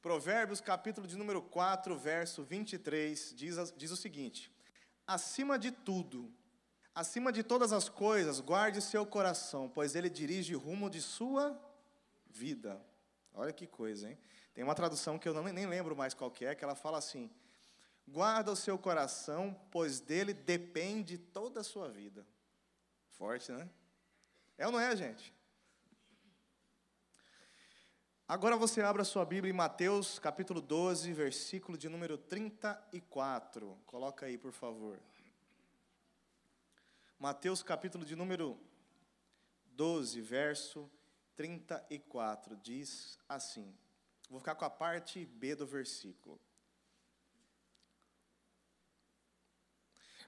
Provérbios, capítulo de número 4, verso 23, diz, diz o seguinte: Acima de tudo, acima de todas as coisas, guarde seu coração, pois ele dirige o rumo de sua vida. Olha que coisa, hein? Tem uma tradução que eu não, nem lembro mais qual que é, que ela fala assim: Guarda o seu coração, pois dele depende toda a sua vida. Forte, né? É ou não é, gente? Agora você abre a sua Bíblia em Mateus, capítulo 12, versículo de número 34. Coloca aí, por favor. Mateus, capítulo de número 12, verso 34, diz assim. Vou ficar com a parte B do versículo.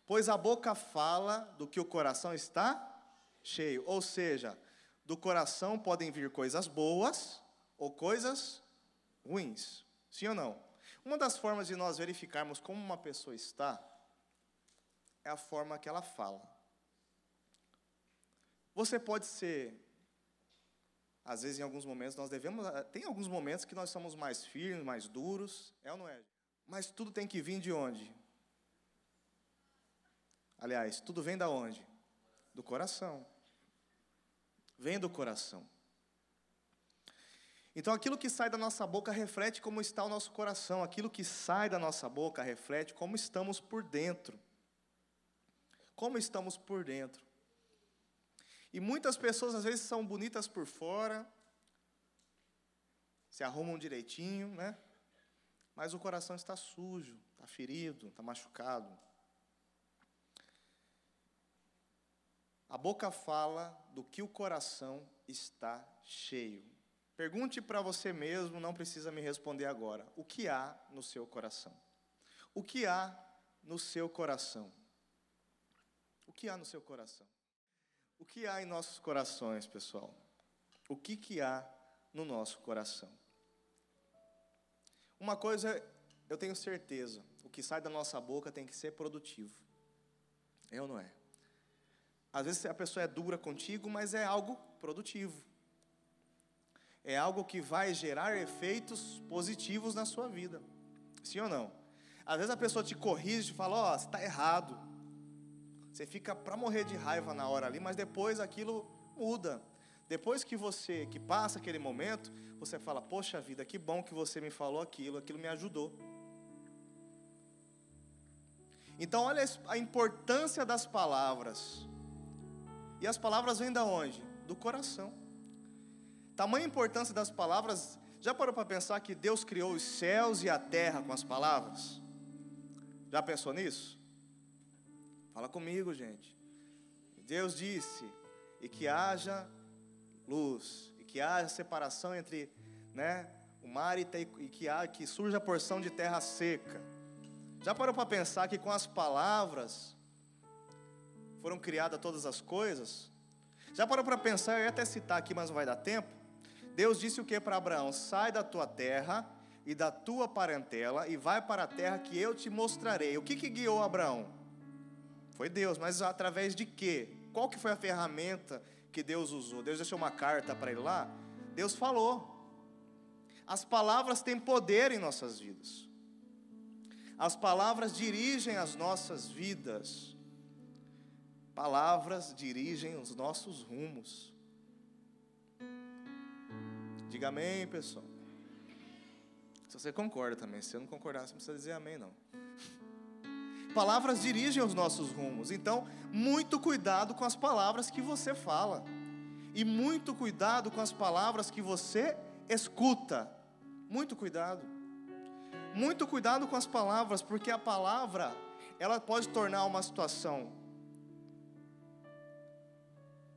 Pois a boca fala do que o coração está cheio, ou seja, do coração podem vir coisas boas ou coisas ruins. Sim ou não? Uma das formas de nós verificarmos como uma pessoa está é a forma que ela fala. Você pode ser, às vezes em alguns momentos nós devemos, tem alguns momentos que nós somos mais firmes, mais duros, é ou não é? Mas tudo tem que vir de onde? Aliás, tudo vem da onde? Do coração vem do coração. Então, aquilo que sai da nossa boca reflete como está o nosso coração, aquilo que sai da nossa boca reflete como estamos por dentro. Como estamos por dentro. E muitas pessoas, às vezes, são bonitas por fora, se arrumam direitinho, né? Mas o coração está sujo, está ferido, está machucado. A boca fala do que o coração está cheio. Pergunte para você mesmo, não precisa me responder agora. O que há no seu coração? O que há no seu coração? O que há no seu coração? O que há em nossos corações, pessoal? O que, que há no nosso coração? Uma coisa eu tenho certeza: o que sai da nossa boca tem que ser produtivo. É ou não é? Às vezes a pessoa é dura contigo, mas é algo produtivo. É algo que vai gerar efeitos positivos na sua vida. Sim ou não? Às vezes a pessoa te corrige e fala: Ó, oh, você está errado. Você fica para morrer de raiva na hora ali, mas depois aquilo muda. Depois que você, que passa aquele momento, você fala: Poxa vida, que bom que você me falou aquilo, aquilo me ajudou. Então, olha a importância das palavras. E as palavras vêm da onde? Do coração. Tamanha importância das palavras. Já parou para pensar que Deus criou os céus e a terra com as palavras? Já pensou nisso? Fala comigo, gente. Deus disse: "E que haja luz, e que haja separação entre, né, o mar e, e que que surja a porção de terra seca". Já parou para pensar que com as palavras foram criadas todas as coisas. Já parou para pensar, eu ia até citar aqui, mas não vai dar tempo. Deus disse o que para Abraão? Sai da tua terra e da tua parentela e vai para a terra que eu te mostrarei. O que, que guiou Abraão? Foi Deus, mas através de quê? Qual que foi a ferramenta que Deus usou? Deus deixou uma carta para ele lá? Deus falou. As palavras têm poder em nossas vidas. As palavras dirigem as nossas vidas. Palavras dirigem os nossos rumos. Diga amém, pessoal. Se você concorda também, se você não concordar, você não precisa dizer amém, não. Palavras dirigem os nossos rumos. Então, muito cuidado com as palavras que você fala. E muito cuidado com as palavras que você escuta. Muito cuidado. Muito cuidado com as palavras, porque a palavra, ela pode tornar uma situação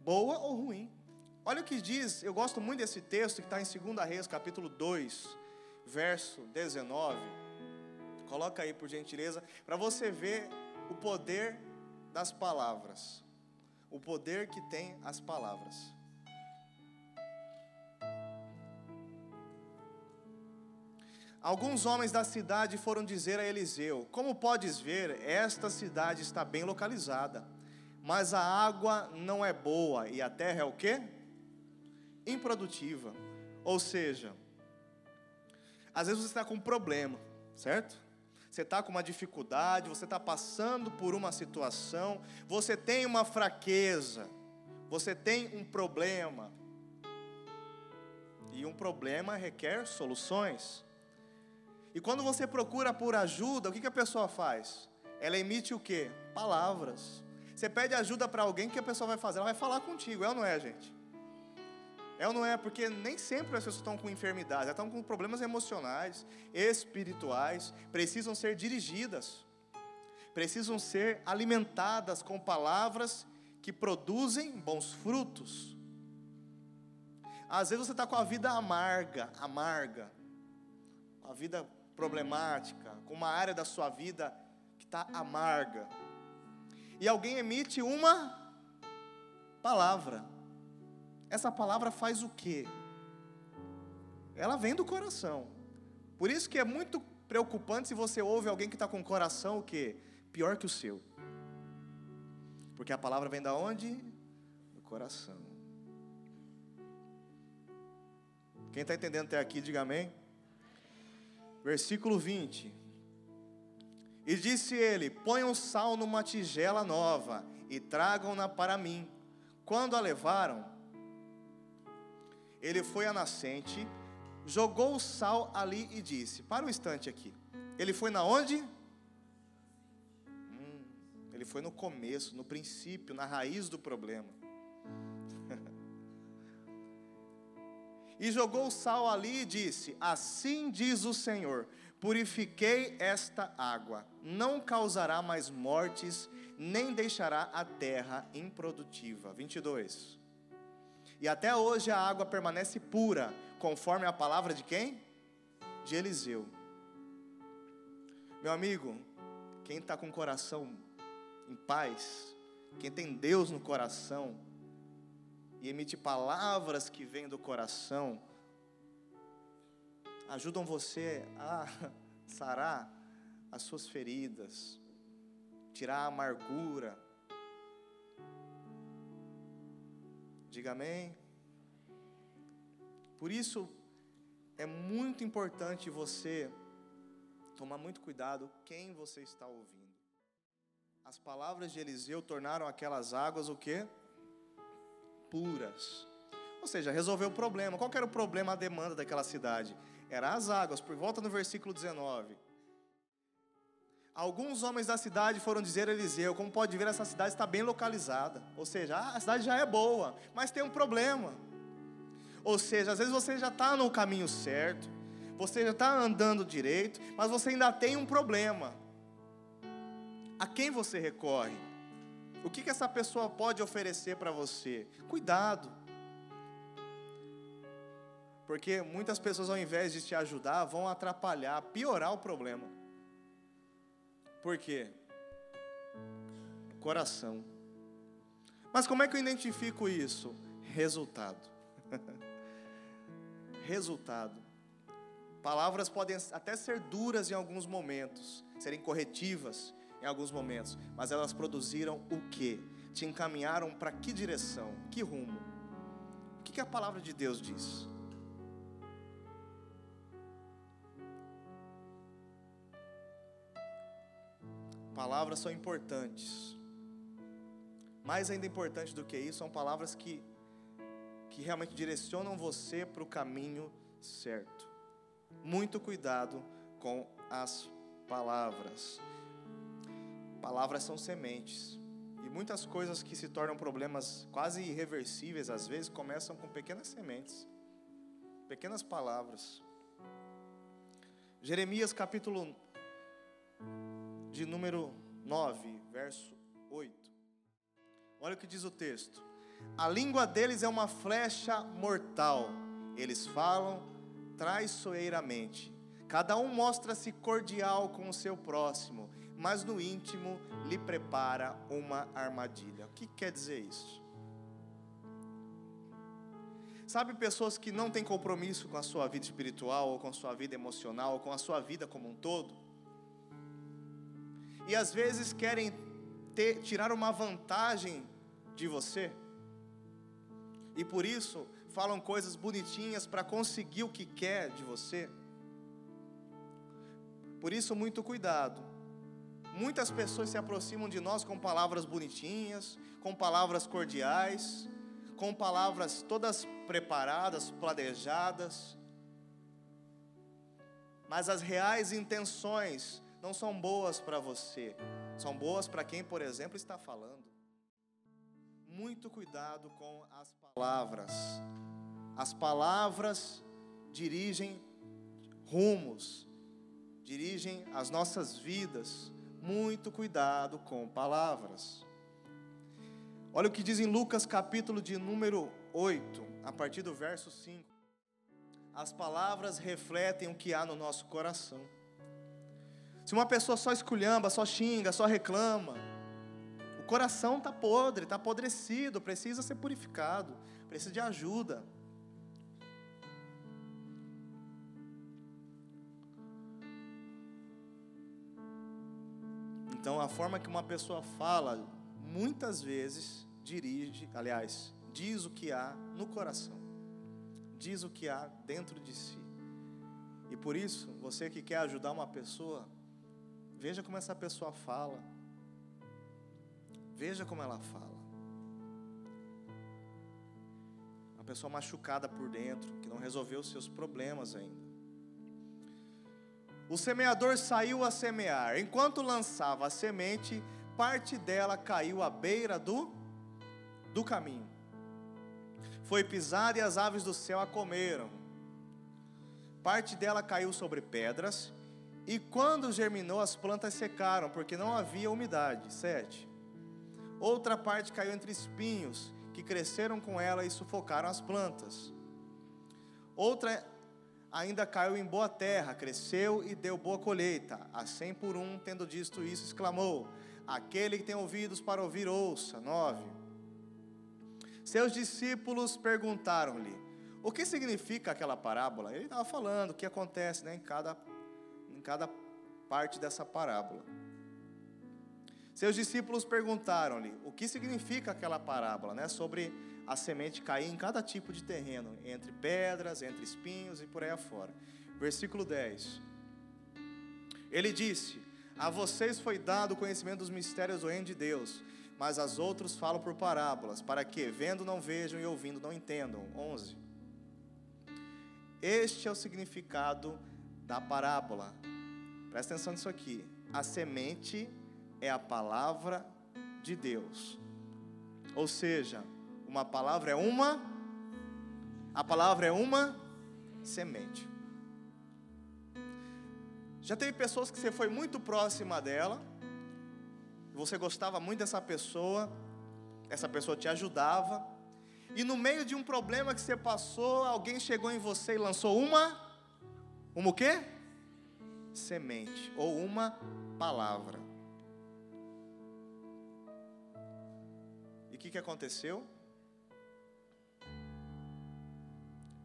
boa ou ruim. Olha o que diz, eu gosto muito desse texto que está em 2 Reis, capítulo 2, verso 19. Coloca aí, por gentileza, para você ver o poder das palavras. O poder que tem as palavras. Alguns homens da cidade foram dizer a Eliseu: Como podes ver, esta cidade está bem localizada mas a água não é boa e a terra é o quê? Improdutiva. Ou seja, Às vezes você está com um problema, certo? Você está com uma dificuldade, você está passando por uma situação, você tem uma fraqueza, você tem um problema. E um problema requer soluções. E quando você procura por ajuda, o que, que a pessoa faz? Ela emite o que? Palavras. Você pede ajuda para alguém, o que a pessoa vai fazer? Ela vai falar contigo, é ou não é, gente? É ou não é? Porque nem sempre as pessoas estão com enfermidades, elas estão com problemas emocionais, espirituais, precisam ser dirigidas, precisam ser alimentadas com palavras que produzem bons frutos. Às vezes você está com a vida amarga, amarga, a vida problemática, com uma área da sua vida que está amarga, e alguém emite uma palavra. Essa palavra faz o quê? Ela vem do coração. Por isso que é muito preocupante se você ouve alguém que está com o coração o quê? Pior que o seu. Porque a palavra vem da onde? Do coração. Quem está entendendo até aqui, diga amém. Versículo 20. E disse ele: Ponham sal numa tigela nova e tragam-na para mim. Quando a levaram, ele foi à nascente, jogou o sal ali e disse: Para um instante aqui. Ele foi na onde? Hum, ele foi no começo, no princípio, na raiz do problema. e jogou o sal ali e disse: Assim diz o Senhor: Purifiquei esta água, não causará mais mortes, nem deixará a terra improdutiva. 22. E até hoje a água permanece pura, conforme a palavra de quem? De Eliseu. Meu amigo, quem está com o coração em paz, quem tem Deus no coração, e emite palavras que vêm do coração, ajudam você a sarar as suas feridas, tirar a amargura, Diga amém. Por isso, é muito importante você tomar muito cuidado quem você está ouvindo. As palavras de Eliseu tornaram aquelas águas o quê? Puras. Ou seja, resolveu o problema. Qual era o problema, a demanda daquela cidade? Era as águas, por volta no versículo 19. Alguns homens da cidade foram dizer a Eliseu: como pode ver, essa cidade está bem localizada. Ou seja, a cidade já é boa, mas tem um problema. Ou seja, às vezes você já está no caminho certo, você já está andando direito, mas você ainda tem um problema. A quem você recorre? O que, que essa pessoa pode oferecer para você? Cuidado. Porque muitas pessoas, ao invés de te ajudar, vão atrapalhar, piorar o problema. Por quê? Coração. Mas como é que eu identifico isso? Resultado. Resultado. Palavras podem até ser duras em alguns momentos, serem corretivas em alguns momentos, mas elas produziram o que? Te encaminharam para que direção? Que rumo? O que a palavra de Deus diz? Palavras são importantes. Mais ainda importante do que isso, são palavras que, que realmente direcionam você para o caminho certo. Muito cuidado com as palavras. Palavras são sementes. E muitas coisas que se tornam problemas quase irreversíveis, às vezes, começam com pequenas sementes, pequenas palavras. Jeremias capítulo de número 9, verso 8. Olha o que diz o texto: A língua deles é uma flecha mortal, eles falam traiçoeiramente. Cada um mostra-se cordial com o seu próximo, mas no íntimo lhe prepara uma armadilha. O que quer dizer isso? Sabe pessoas que não têm compromisso com a sua vida espiritual, ou com a sua vida emocional, ou com a sua vida como um todo? E às vezes querem ter, tirar uma vantagem de você, e por isso falam coisas bonitinhas para conseguir o que quer de você. Por isso, muito cuidado. Muitas pessoas se aproximam de nós com palavras bonitinhas, com palavras cordiais, com palavras todas preparadas, planejadas, mas as reais intenções não são boas para você, são boas para quem, por exemplo, está falando. Muito cuidado com as palavras. As palavras dirigem rumos, dirigem as nossas vidas. Muito cuidado com palavras. Olha o que diz em Lucas capítulo de número 8, a partir do verso 5. As palavras refletem o que há no nosso coração. Se uma pessoa só esculhamba, só xinga, só reclama, o coração está podre, está apodrecido, precisa ser purificado, precisa de ajuda. Então, a forma que uma pessoa fala, muitas vezes dirige, aliás, diz o que há no coração, diz o que há dentro de si. E por isso, você que quer ajudar uma pessoa, veja como essa pessoa fala, veja como ela fala. Uma pessoa machucada por dentro, que não resolveu os seus problemas ainda. O semeador saiu a semear. Enquanto lançava a semente, parte dela caiu à beira do, do caminho. Foi pisada e as aves do céu a comeram. Parte dela caiu sobre pedras, e quando germinou, as plantas secaram, porque não havia umidade. Sete. Outra parte caiu entre espinhos, que cresceram com ela e sufocaram as plantas. Outra ainda caiu em boa terra, cresceu e deu boa colheita. A cem por um, tendo dito isso, exclamou: Aquele que tem ouvidos para ouvir, ouça. Nove. Seus discípulos perguntaram-lhe: O que significa aquela parábola? Ele estava falando o que acontece né, em, cada, cada parte dessa parábola. Seus discípulos perguntaram-lhe o que significa aquela parábola, né, sobre a semente cair em cada tipo de terreno, entre pedras, entre espinhos e por aí afora. Versículo 10. Ele disse: A vocês foi dado o conhecimento dos mistérios do reino de Deus, mas as outros falam por parábolas, para que, vendo, não vejam e ouvindo, não entendam. 11. Este é o significado da parábola. Presta atenção nisso aqui. A semente é a palavra de Deus. Ou seja, uma palavra é uma, a palavra é uma semente. Já teve pessoas que você foi muito próxima dela, você gostava muito dessa pessoa, essa pessoa te ajudava, e no meio de um problema que você passou, alguém chegou em você e lançou uma, uma o quê? Semente, ou uma palavra. E o que, que aconteceu?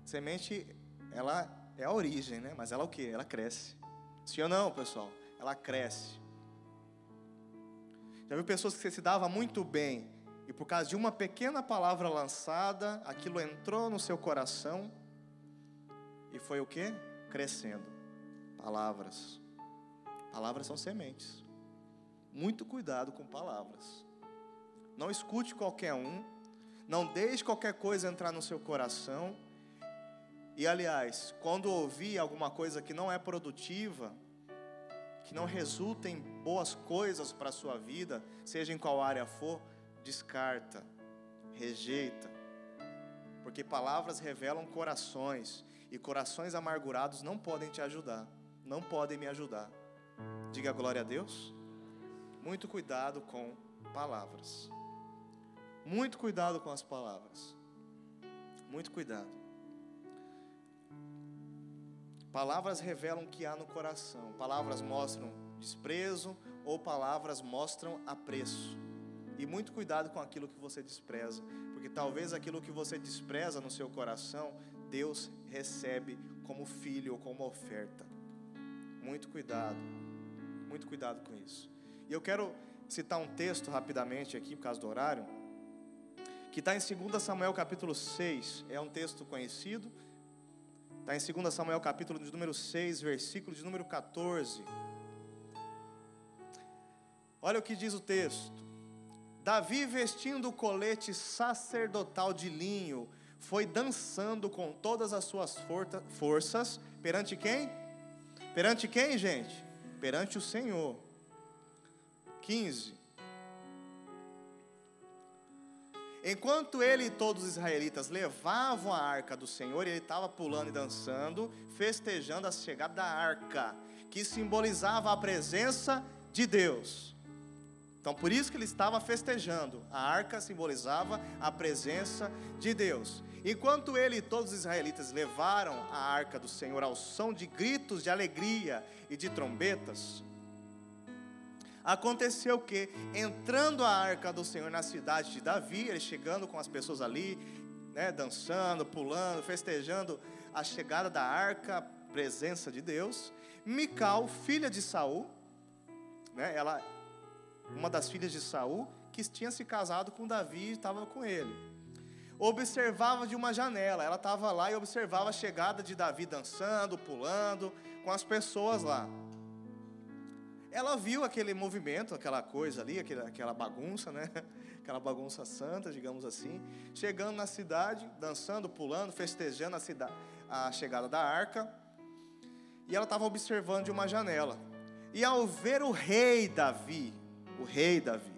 Semente, ela é a origem, né? Mas ela o que? Ela cresce. Sim ou não, pessoal? Ela cresce. Já viu pessoas que você se dava muito bem e por causa de uma pequena palavra lançada, aquilo entrou no seu coração e foi o que? Crescendo. Palavras. Palavras são sementes. Muito cuidado com palavras. Não escute qualquer um. Não deixe qualquer coisa entrar no seu coração e aliás, quando ouvir alguma coisa que não é produtiva, que não resulta em boas coisas para a sua vida, seja em qual área for, descarta, rejeita. Porque palavras revelam corações, e corações amargurados não podem te ajudar, não podem me ajudar. Diga glória a Deus. Muito cuidado com palavras. Muito cuidado com as palavras. Muito cuidado. Palavras revelam o que há no coração. Palavras mostram desprezo ou palavras mostram apreço. E muito cuidado com aquilo que você despreza, porque talvez aquilo que você despreza no seu coração, Deus recebe como filho ou como oferta. Muito cuidado, muito cuidado com isso. E eu quero citar um texto rapidamente aqui, por causa do horário, que está em 2 Samuel capítulo 6. É um texto conhecido, Está em 2 Samuel capítulo de número 6, versículo de número 14. Olha o que diz o texto. Davi, vestindo o colete sacerdotal de linho, foi dançando com todas as suas forças perante quem? Perante quem, gente? Perante o Senhor. 15. Enquanto ele e todos os israelitas levavam a arca do Senhor, ele estava pulando e dançando, festejando a chegada da arca, que simbolizava a presença de Deus. Então, por isso que ele estava festejando. A arca simbolizava a presença de Deus. Enquanto ele e todos os israelitas levaram a arca do Senhor ao som de gritos de alegria e de trombetas, aconteceu que, entrando a arca do Senhor na cidade de Davi, ele chegando com as pessoas ali, né, dançando, pulando, festejando a chegada da arca, presença de Deus, Mical, filha de Saul, né, ela uma das filhas de Saul, que tinha se casado com Davi e estava com ele. Observava de uma janela, ela estava lá e observava a chegada de Davi dançando, pulando, com as pessoas lá. Ela viu aquele movimento, aquela coisa ali, aquela bagunça, né? Aquela bagunça santa, digamos assim, chegando na cidade, dançando, pulando, festejando a, cidade, a chegada da arca. E ela estava observando de uma janela. E ao ver o rei Davi, o rei Davi,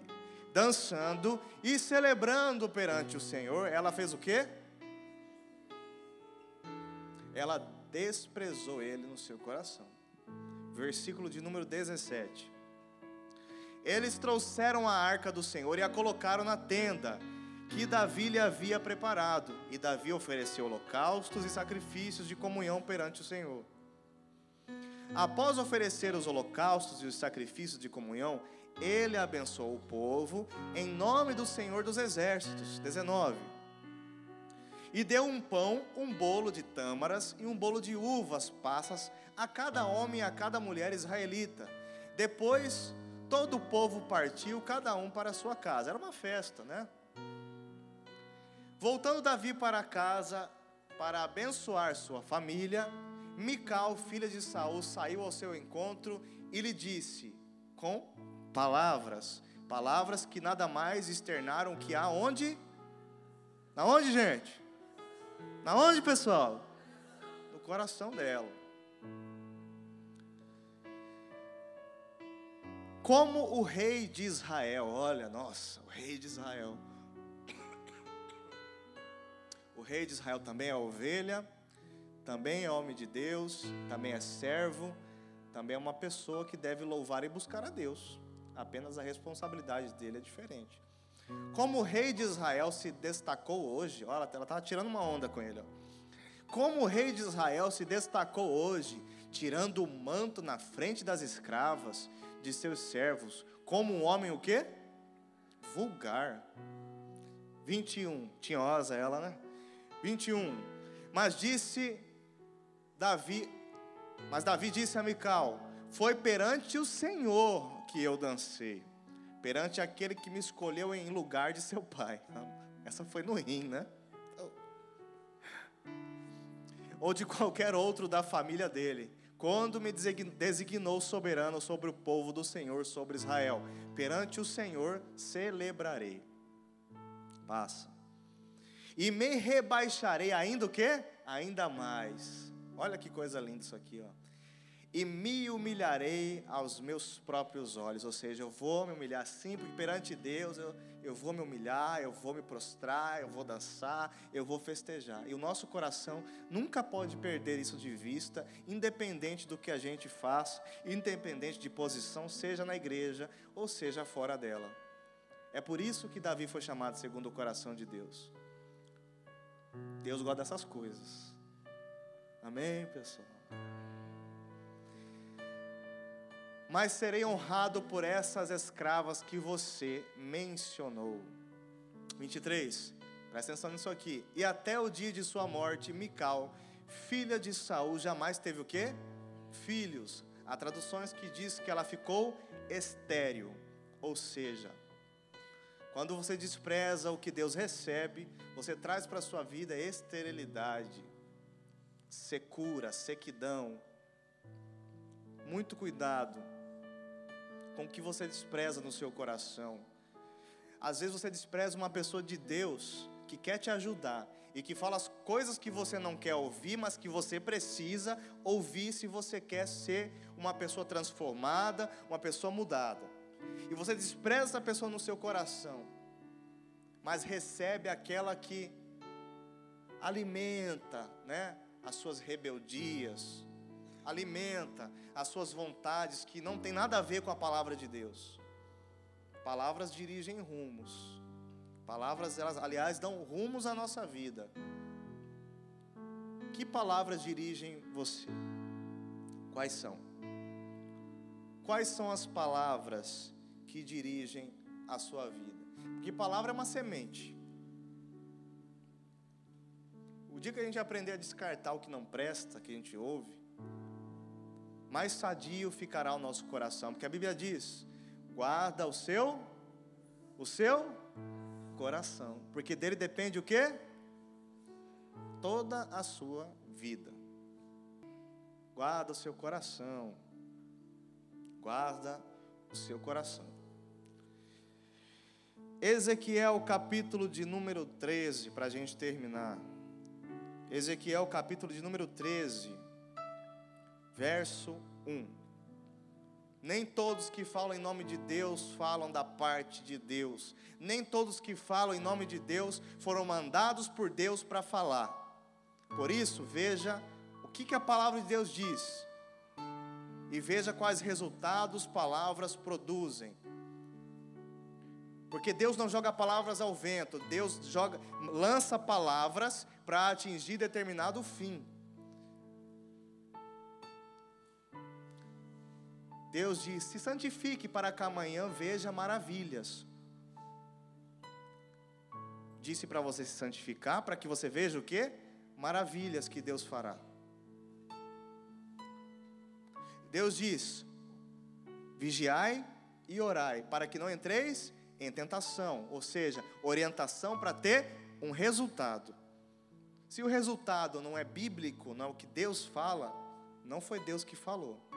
dançando e celebrando perante o Senhor, ela fez o quê? Ela desprezou ele no seu coração. Versículo de número 17. Eles trouxeram a arca do Senhor e a colocaram na tenda que Davi lhe havia preparado. E Davi ofereceu holocaustos e sacrifícios de comunhão perante o Senhor. Após oferecer os holocaustos e os sacrifícios de comunhão, ele abençoou o povo em nome do Senhor dos Exércitos. 19. E deu um pão, um bolo de tâmaras e um bolo de uvas passas a cada homem e a cada mulher israelita. Depois, todo o povo partiu, cada um para a sua casa. Era uma festa, né? Voltando Davi para casa para abençoar sua família, Mical, filha de Saul, saiu ao seu encontro e lhe disse: Com palavras, palavras que nada mais externaram que aonde? Na onde, gente? Na onde, pessoal? No coração dela. Como o rei de Israel, olha, nossa, o rei de Israel. O rei de Israel também é ovelha, também é homem de Deus, também é servo, também é uma pessoa que deve louvar e buscar a Deus apenas a responsabilidade dele é diferente. Como o rei de Israel se destacou hoje, olha, ela estava tirando uma onda com ele. Ó. Como o rei de Israel se destacou hoje, tirando o manto na frente das escravas de seus servos, como um homem o quê? Vulgar. 21, tinhosa ela, né? 21. Mas disse Davi, mas Davi disse a Mical: Foi perante o Senhor que eu dancei, perante aquele que me escolheu em lugar de seu pai. Essa foi no rim, né? Ou de qualquer outro da família dele, quando me designou soberano sobre o povo do Senhor, sobre Israel. Perante o Senhor celebrarei. Passa. E me rebaixarei ainda o quê? Ainda mais. Olha que coisa linda isso aqui, ó e me humilharei aos meus próprios olhos. Ou seja, eu vou me humilhar sim, porque perante Deus eu, eu vou me humilhar, eu vou me prostrar, eu vou dançar, eu vou festejar. E o nosso coração nunca pode perder isso de vista, independente do que a gente faz, independente de posição, seja na igreja ou seja fora dela. É por isso que Davi foi chamado segundo o coração de Deus. Deus gosta dessas coisas. Amém, pessoal? Mas serei honrado por essas escravas que você mencionou. 23. Presta atenção nisso aqui. E até o dia de sua morte, Mical, filha de Saul, jamais teve o quê? Filhos. Há traduções que diz que ela ficou estéril, ou seja, quando você despreza o que Deus recebe, você traz para a sua vida esterilidade, secura, sequidão. Muito cuidado com o que você despreza no seu coração. Às vezes você despreza uma pessoa de Deus que quer te ajudar e que fala as coisas que você não quer ouvir, mas que você precisa ouvir se você quer ser uma pessoa transformada, uma pessoa mudada. E você despreza essa pessoa no seu coração, mas recebe aquela que alimenta, né, as suas rebeldias, alimenta as suas vontades que não tem nada a ver com a palavra de Deus. Palavras dirigem rumos. Palavras, elas, aliás, dão rumos à nossa vida. Que palavras dirigem você? Quais são? Quais são as palavras que dirigem a sua vida? Porque palavra é uma semente. O dia que a gente aprender a descartar o que não presta, que a gente ouve, mais sadio ficará o nosso coração, porque a Bíblia diz: guarda o seu, o seu coração, porque dele depende o que? Toda a sua vida. Guarda o seu coração, guarda o seu coração. Ezequiel capítulo de número 13, para a gente terminar. Ezequiel capítulo de número 13 verso 1. Nem todos que falam em nome de Deus falam da parte de Deus. Nem todos que falam em nome de Deus foram mandados por Deus para falar. Por isso, veja o que, que a palavra de Deus diz. E veja quais resultados palavras produzem. Porque Deus não joga palavras ao vento, Deus joga, lança palavras para atingir determinado fim. Deus diz: se santifique para que amanhã veja maravilhas. Disse para você se santificar para que você veja o que? Maravilhas que Deus fará. Deus diz: vigiai e orai, para que não entreis em tentação, ou seja, orientação para ter um resultado. Se o resultado não é bíblico, não é o que Deus fala, não foi Deus que falou.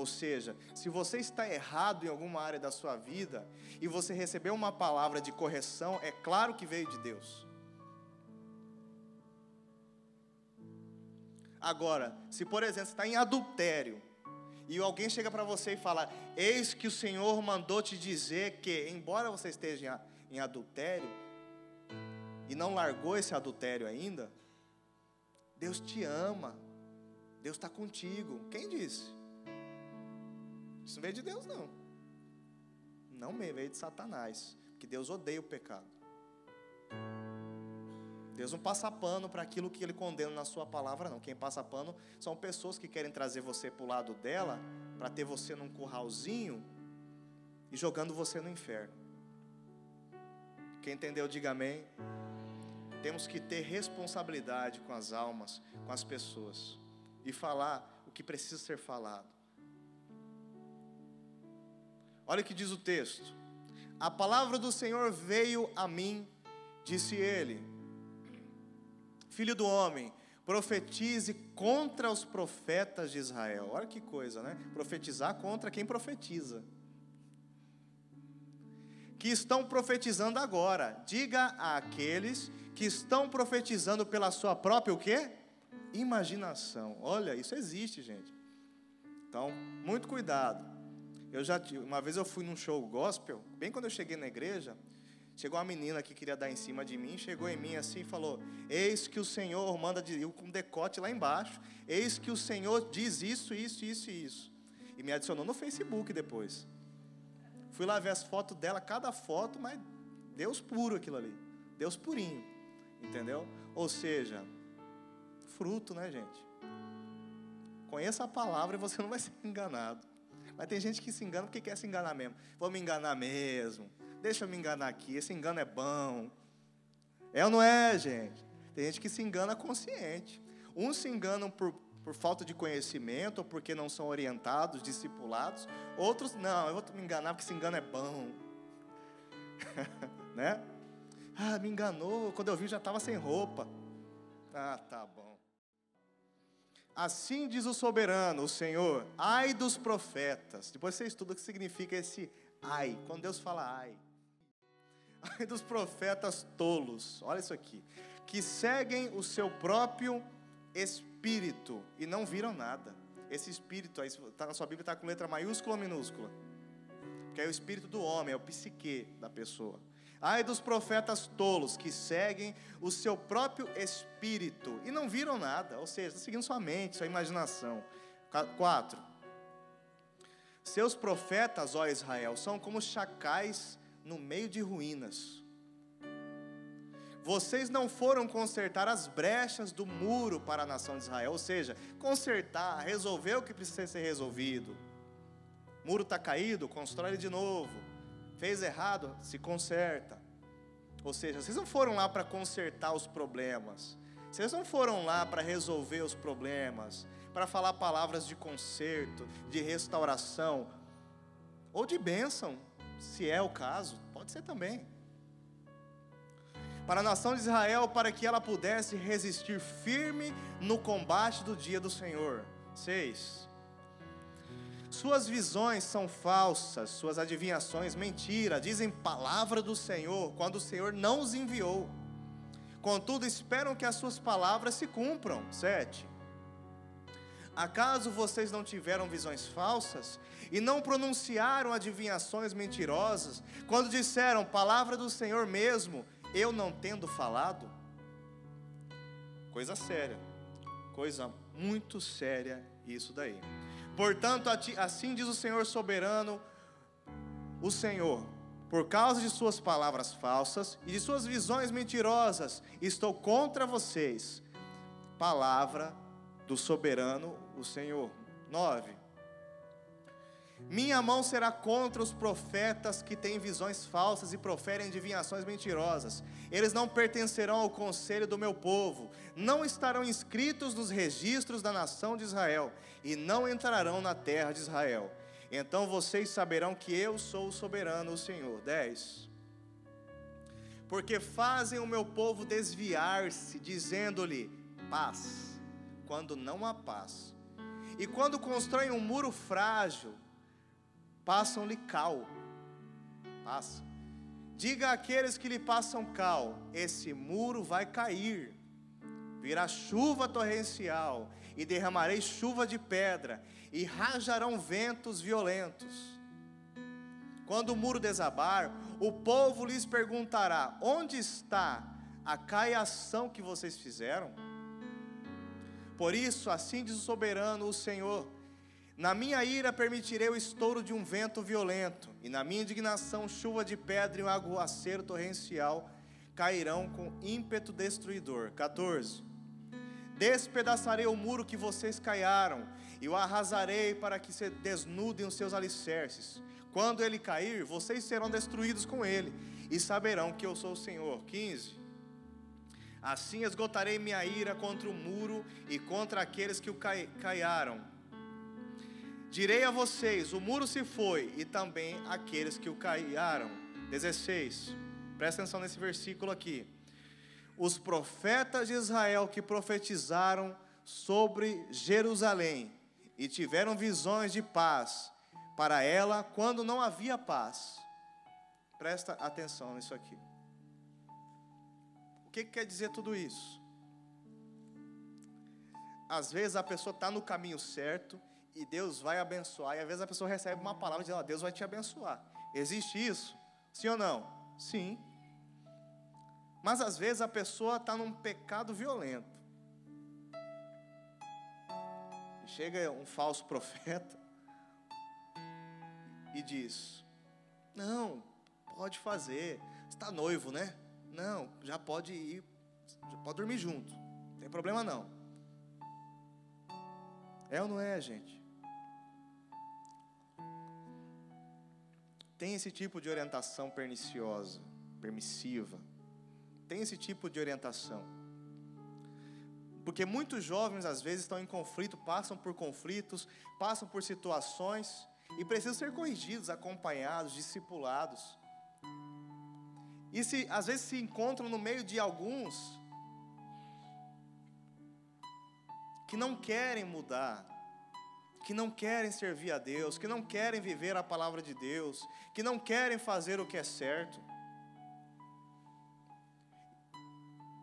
Ou seja, se você está errado em alguma área da sua vida e você recebeu uma palavra de correção, é claro que veio de Deus. Agora, se por exemplo você está em adultério e alguém chega para você e fala: Eis que o Senhor mandou te dizer que, embora você esteja em adultério e não largou esse adultério ainda, Deus te ama, Deus está contigo. Quem disse? Isso não veio de Deus, não. Não veio de Satanás. Porque Deus odeia o pecado. Deus não passa pano para aquilo que Ele condena na Sua palavra, não. Quem passa pano são pessoas que querem trazer você para o lado dela, para ter você num curralzinho e jogando você no inferno. Quem entendeu, diga amém. Temos que ter responsabilidade com as almas, com as pessoas, e falar o que precisa ser falado. Olha o que diz o texto. A palavra do Senhor veio a mim, disse ele: Filho do homem, profetize contra os profetas de Israel. Olha que coisa, né? Profetizar contra quem profetiza. Que estão profetizando agora. Diga àqueles que estão profetizando pela sua própria o quê? Imaginação. Olha, isso existe, gente. Então, muito cuidado. Eu já uma vez eu fui num show gospel, bem quando eu cheguei na igreja, chegou uma menina que queria dar em cima de mim, chegou em mim assim e falou: "Eis que o Senhor manda de eu com decote lá embaixo. Eis que o Senhor diz isso, isso, isso e isso". E me adicionou no Facebook depois. Fui lá ver as fotos dela, cada foto, mas Deus puro aquilo ali. Deus purinho. Entendeu? Ou seja, fruto, né, gente? Conheça a palavra e você não vai ser enganado. Mas tem gente que se engana porque quer se enganar mesmo. Vou me enganar mesmo. Deixa eu me enganar aqui. Esse engano é bom. É ou não é, gente? Tem gente que se engana consciente. Uns se enganam por, por falta de conhecimento ou porque não são orientados, discipulados. Outros, não, eu vou me enganar porque esse engano é bom. né? Ah, me enganou. Quando eu vi já estava sem roupa. Ah, tá bom. Assim diz o soberano, o Senhor, ai dos profetas. Depois você estuda o que significa esse ai. Quando Deus fala ai. Ai dos profetas tolos. Olha isso aqui. Que seguem o seu próprio espírito e não viram nada. Esse espírito, aí tá na sua Bíblia está com letra maiúscula ou minúscula? Que é o espírito do homem, é o psique da pessoa. Ai dos profetas tolos que seguem o seu próprio espírito e não viram nada, ou seja, está seguindo sua mente, sua imaginação. 4. Seus profetas, ó Israel, são como chacais no meio de ruínas. Vocês não foram consertar as brechas do muro para a nação de Israel, ou seja, consertar, resolver o que precisa ser resolvido. Muro está caído, constrói de novo Fez errado, se conserta. Ou seja, vocês não foram lá para consertar os problemas. Vocês não foram lá para resolver os problemas, para falar palavras de conserto, de restauração, ou de bênção, se é o caso, pode ser também. Para a nação de Israel, para que ela pudesse resistir firme no combate do dia do Senhor. 6. Suas visões são falsas, suas adivinhações mentira, dizem palavra do Senhor, quando o Senhor não os enviou. Contudo, esperam que as suas palavras se cumpram. 7. Acaso vocês não tiveram visões falsas e não pronunciaram adivinhações mentirosas, quando disseram palavra do Senhor mesmo, eu não tendo falado? Coisa séria, coisa muito séria isso daí. Portanto, assim diz o Senhor soberano, o Senhor, por causa de suas palavras falsas e de suas visões mentirosas, estou contra vocês. Palavra do soberano, o Senhor. 9. Minha mão será contra os profetas que têm visões falsas e proferem adivinhações mentirosas. Eles não pertencerão ao conselho do meu povo, não estarão inscritos nos registros da nação de Israel e não entrarão na terra de Israel. Então vocês saberão que eu sou o soberano, o Senhor. 10. Porque fazem o meu povo desviar-se, dizendo-lhe paz, quando não há paz. E quando constroem um muro frágil, passam-lhe cal. Passa. Diga àqueles que lhe passam cal: esse muro vai cair, virá chuva torrencial, e derramarei chuva de pedra, e rajarão ventos violentos. Quando o muro desabar, o povo lhes perguntará: onde está a caiação que vocês fizeram? Por isso, assim diz o soberano, o Senhor na minha ira permitirei o estouro de um vento violento, e na minha indignação chuva de pedra e um aguaceiro torrencial cairão com ímpeto destruidor. 14. Despedaçarei o muro que vocês caiaram, e o arrasarei para que se desnudem os seus alicerces. Quando ele cair, vocês serão destruídos com ele, e saberão que eu sou o Senhor. 15. Assim esgotarei minha ira contra o muro e contra aqueles que o caiaram Direi a vocês: o muro se foi, e também aqueles que o caiaram. 16. Presta atenção nesse versículo aqui. Os profetas de Israel que profetizaram sobre Jerusalém e tiveram visões de paz para ela quando não havia paz. Presta atenção nisso aqui. O que, que quer dizer tudo isso? Às vezes a pessoa está no caminho certo, e Deus vai abençoar, e às vezes a pessoa recebe uma palavra dizendo, Deus vai te abençoar. Existe isso? Sim ou não? Sim. Mas às vezes a pessoa está num pecado violento. Chega um falso profeta e diz: Não, pode fazer. Está noivo, né? Não, já pode ir, já pode dormir junto. Não tem problema não. É ou não é, gente? Tem esse tipo de orientação perniciosa, permissiva, tem esse tipo de orientação. Porque muitos jovens às vezes estão em conflito, passam por conflitos, passam por situações e precisam ser corrigidos, acompanhados, discipulados. E se às vezes se encontram no meio de alguns que não querem mudar, que não querem servir a Deus, que não querem viver a palavra de Deus, que não querem fazer o que é certo.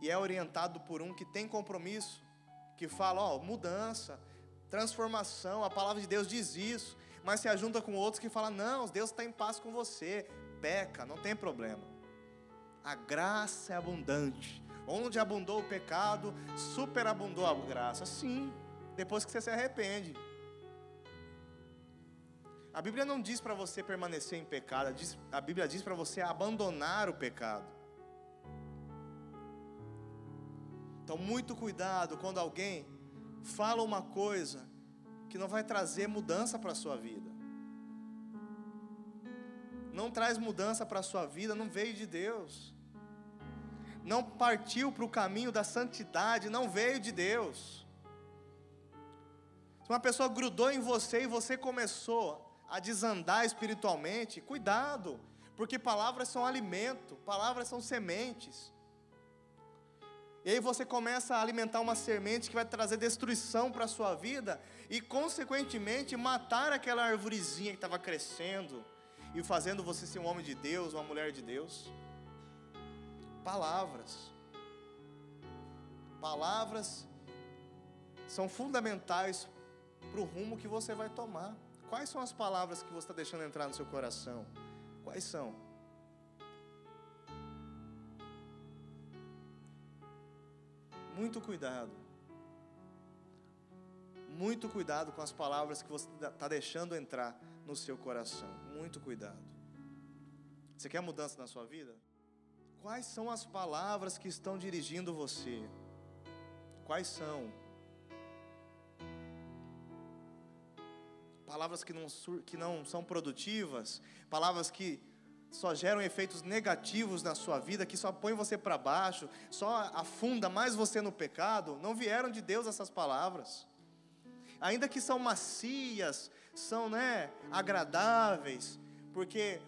E é orientado por um que tem compromisso, que fala, ó, mudança, transformação, a palavra de Deus diz isso, mas se ajunta com outros que falam, não, Deus está em paz com você, peca, não tem problema. A graça é abundante. Onde abundou o pecado, superabundou a graça. Sim, depois que você se arrepende. A Bíblia não diz para você permanecer em pecado, a Bíblia diz para você abandonar o pecado. Então, muito cuidado quando alguém fala uma coisa que não vai trazer mudança para a sua vida. Não traz mudança para a sua vida, não veio de Deus. Não partiu para o caminho da santidade, não veio de Deus. Se uma pessoa grudou em você e você começou a desandar espiritualmente, cuidado, porque palavras são alimento, palavras são sementes. E aí você começa a alimentar uma semente que vai trazer destruição para a sua vida e, consequentemente, matar aquela arvorezinha que estava crescendo e fazendo você ser um homem de Deus, uma mulher de Deus. Palavras. Palavras são fundamentais para o rumo que você vai tomar. Quais são as palavras que você está deixando entrar no seu coração? Quais são? muito cuidado. Muito cuidado com as palavras que você está deixando entrar no seu coração. Muito cuidado. Você quer mudança na sua vida? Quais são as palavras que estão dirigindo você? Quais são? Palavras que não, que não são produtivas, palavras que só geram efeitos negativos na sua vida, que só põe você para baixo, só afunda mais você no pecado, não vieram de Deus essas palavras. Ainda que são macias, são né, agradáveis, porque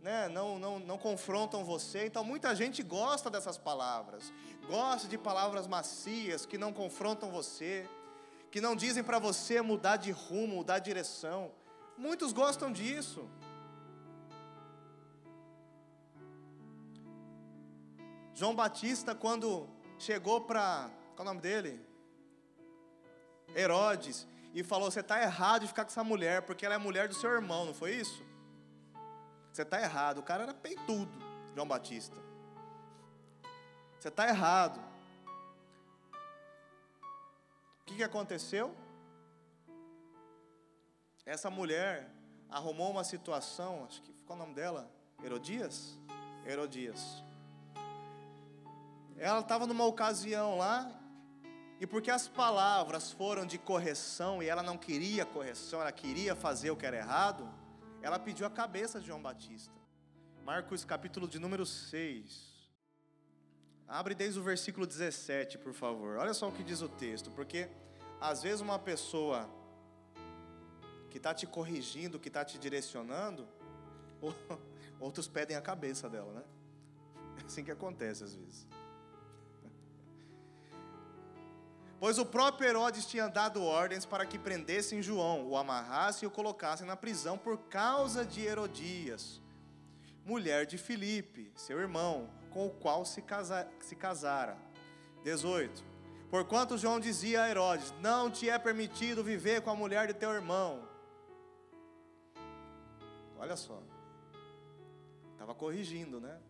né, não, não, não confrontam você. Então muita gente gosta dessas palavras, gosta de palavras macias que não confrontam você, que não dizem para você mudar de rumo, mudar de direção. Muitos gostam disso. João Batista, quando chegou para. Qual é o nome dele? Herodes. E falou: Você está errado de ficar com essa mulher, porque ela é mulher do seu irmão, não foi isso? Você está errado. O cara era peitudo, João Batista. Você está errado. O que, que aconteceu? Essa mulher arrumou uma situação, acho que qual o nome dela? Herodias? Herodias. Ela estava numa ocasião lá, e porque as palavras foram de correção e ela não queria correção, ela queria fazer o que era errado, ela pediu a cabeça de João Batista. Marcos capítulo de número 6. Abre desde o versículo 17, por favor. Olha só o que diz o texto, porque às vezes uma pessoa que está te corrigindo, que está te direcionando, outros pedem a cabeça dela, né? É assim que acontece às vezes. Pois o próprio Herodes tinha dado ordens para que prendessem João, o amarrassem e o colocassem na prisão por causa de Herodias, mulher de Filipe, seu irmão, com o qual se, casa, se casara. 18. Porquanto João dizia a Herodes: Não te é permitido viver com a mulher de teu irmão. Olha só, estava corrigindo, né?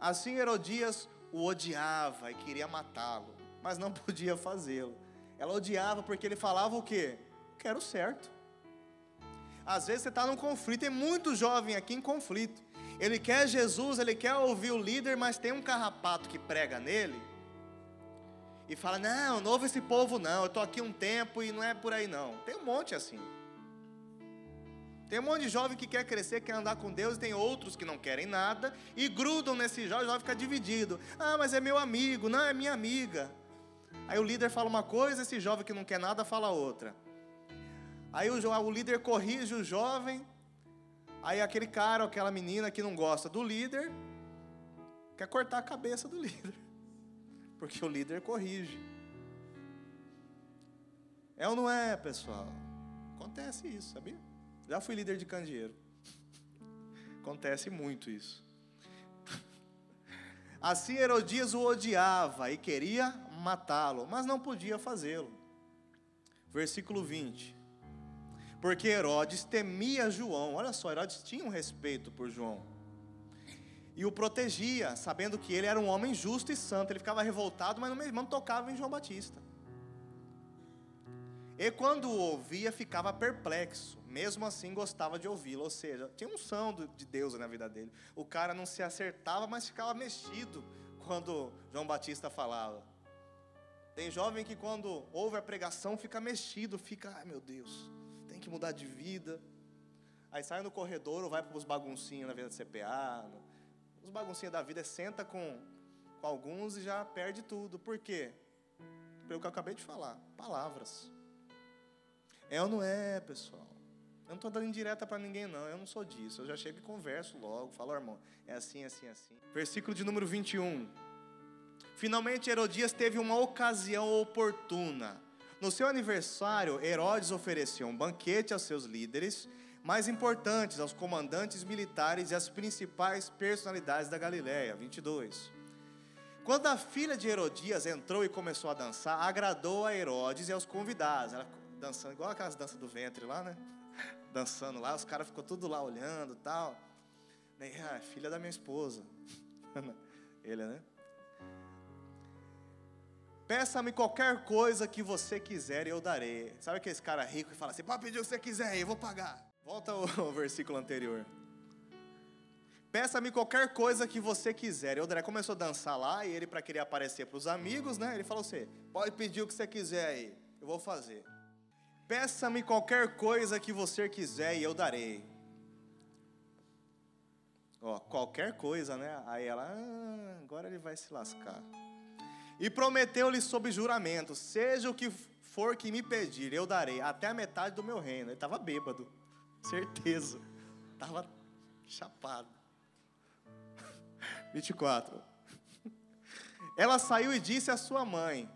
Assim Herodias o odiava e queria matá-lo mas não podia fazê-lo. Ela odiava porque ele falava o quê? Quero certo. Às vezes você está num conflito, tem muito jovem aqui em conflito. Ele quer Jesus, ele quer ouvir o líder, mas tem um carrapato que prega nele e fala: Não, não esse povo, não. Eu estou aqui um tempo e não é por aí, não. Tem um monte assim. Tem um monte de jovem que quer crescer, quer andar com Deus, e tem outros que não querem nada e grudam nesse jovem, o jovem fica dividido. Ah, mas é meu amigo, não, é minha amiga. Aí o líder fala uma coisa, esse jovem que não quer nada fala outra. Aí o, o líder corrige o jovem, aí aquele cara ou aquela menina que não gosta do líder, quer cortar a cabeça do líder, porque o líder corrige. É ou não é, pessoal? Acontece isso, sabia? Já fui líder de candeeiro. Acontece muito isso. Assim Herodias o odiava e queria matá-lo, mas não podia fazê-lo. Versículo 20. Porque Herodes temia João. Olha só, Herodes tinha um respeito por João. E o protegia, sabendo que ele era um homem justo e santo. Ele ficava revoltado, mas não tocava em João Batista. E quando o ouvia, ficava perplexo. Mesmo assim, gostava de ouvi-lo. Ou seja, tinha um som de Deus na vida dele. O cara não se acertava, mas ficava mexido quando João Batista falava. Tem jovem que, quando ouve a pregação, fica mexido, fica, ai meu Deus, que mudar de vida. Aí sai no corredor ou vai para os baguncinhos na vida de CPA. Os baguncinhos da vida, senta com, com alguns e já perde tudo. Por quê? Pelo que eu acabei de falar: palavras. É ou não é, pessoal? Eu não estou dando indireta para ninguém, não. Eu não sou disso. Eu já chego e converso logo. Falo, irmão, é assim, assim, assim. Versículo de número 21. Finalmente, Herodias teve uma ocasião oportuna. No seu aniversário, Herodes ofereceu um banquete aos seus líderes mais importantes, aos comandantes militares e às principais personalidades da Galiléia. 22. Quando a filha de Herodias entrou e começou a dançar, agradou a Herodes e aos convidados. Ela dançando, igual aquelas danças do ventre lá, né? Dançando lá, os caras ficou tudo lá olhando tal. Daí, ah, filha da minha esposa. Ele, né? Peça-me qualquer coisa que você quiser e eu darei. Sabe aquele cara rico que fala assim: pode pedir o que você quiser, eu vou pagar. Volta ao versículo anterior. Peça-me qualquer coisa que você quiser. E o André começou a dançar lá, e ele, para querer aparecer para os amigos, né? Ele falou assim: pode pedir o que você quiser aí, eu vou fazer. Peça-me qualquer coisa que você quiser e eu darei. Ó, qualquer coisa, né? Aí ela, ah, agora ele vai se lascar. E prometeu-lhe sob juramento: seja o que for que me pedir, eu darei, até a metade do meu reino. Ele estava bêbado, certeza. Estava chapado. 24. Ela saiu e disse à sua mãe: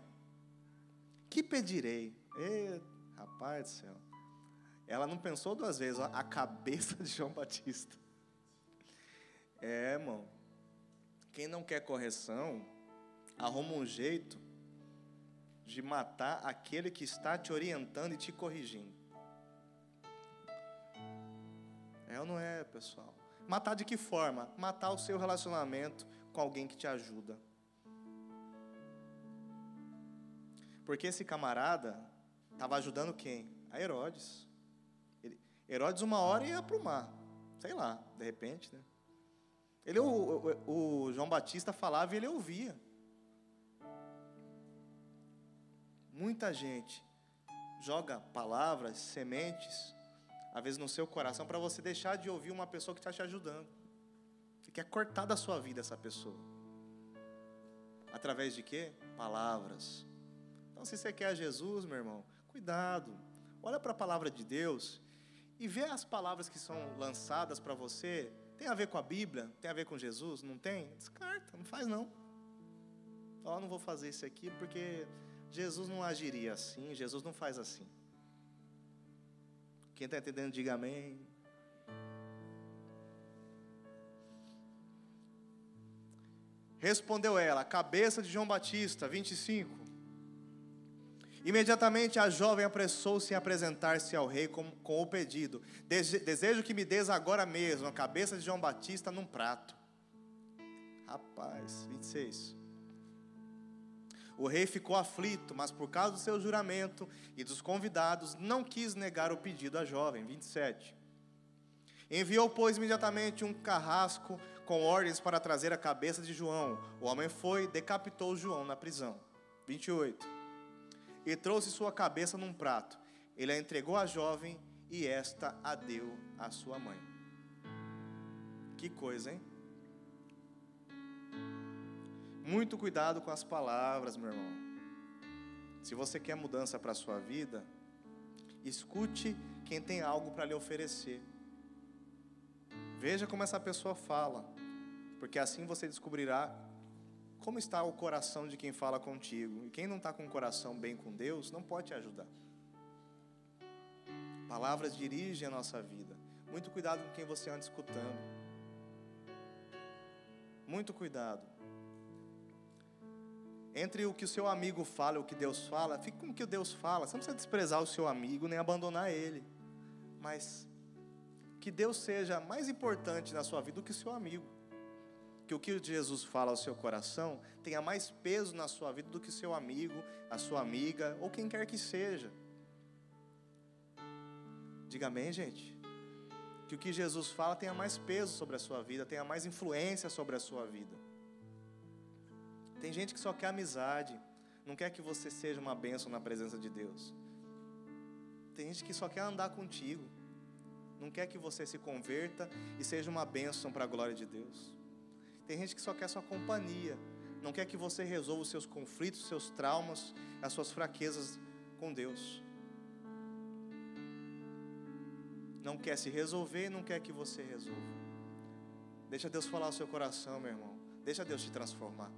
Que pedirei? Eita. Rapaz do céu. Ela não pensou duas vezes, ó, a cabeça de João Batista. É, irmão. Quem não quer correção, arruma um jeito de matar aquele que está te orientando e te corrigindo. É ou não é, pessoal? Matar de que forma? Matar o seu relacionamento com alguém que te ajuda. Porque esse camarada, Estava ajudando quem? A Herodes. Herodes, uma hora ia para o mar. Sei lá, de repente, né? Ele, o, o, o João Batista falava e ele ouvia. Muita gente joga palavras, sementes, às vezes no seu coração, para você deixar de ouvir uma pessoa que está te ajudando. Você quer cortar da sua vida essa pessoa. Através de quê? Palavras. Então, se você quer Jesus, meu irmão, cuidado. Olha para a palavra de Deus e vê as palavras que são lançadas para você. Tem a ver com a Bíblia? Tem a ver com Jesus? Não tem? Descarta, não faz não. Oh, não vou fazer isso aqui porque Jesus não agiria assim, Jesus não faz assim. Quem está entendendo, diga amém. Respondeu ela, cabeça de João Batista, 25. Imediatamente a jovem apressou-se em apresentar-se ao rei com, com o pedido: Desejo que me des agora mesmo a cabeça de João Batista num prato. Rapaz, 26. O rei ficou aflito, mas por causa do seu juramento e dos convidados, não quis negar o pedido à jovem. 27. Enviou, pois, imediatamente um carrasco com ordens para trazer a cabeça de João. O homem foi, decapitou João na prisão. 28 e trouxe sua cabeça num prato. Ele a entregou à jovem e esta a deu à sua mãe. Que coisa, hein? Muito cuidado com as palavras, meu irmão. Se você quer mudança para a sua vida, escute quem tem algo para lhe oferecer. Veja como essa pessoa fala, porque assim você descobrirá como está o coração de quem fala contigo? E quem não está com o coração bem com Deus, não pode te ajudar. palavras dirigem a nossa vida. Muito cuidado com quem você anda escutando. Muito cuidado. Entre o que o seu amigo fala e o que Deus fala, fique com o que Deus fala. Você não precisa desprezar o seu amigo nem abandonar ele. Mas que Deus seja mais importante na sua vida do que o seu amigo. Que o que Jesus fala ao seu coração tenha mais peso na sua vida do que o seu amigo, a sua amiga ou quem quer que seja. Diga amém, gente. Que o que Jesus fala tenha mais peso sobre a sua vida, tenha mais influência sobre a sua vida. Tem gente que só quer amizade, não quer que você seja uma bênção na presença de Deus. Tem gente que só quer andar contigo, não quer que você se converta e seja uma bênção para a glória de Deus. Tem gente que só quer sua companhia, não quer que você resolva os seus conflitos, os seus traumas, as suas fraquezas com Deus. Não quer se resolver, não quer que você resolva. Deixa Deus falar o seu coração, meu irmão. Deixa Deus te transformar.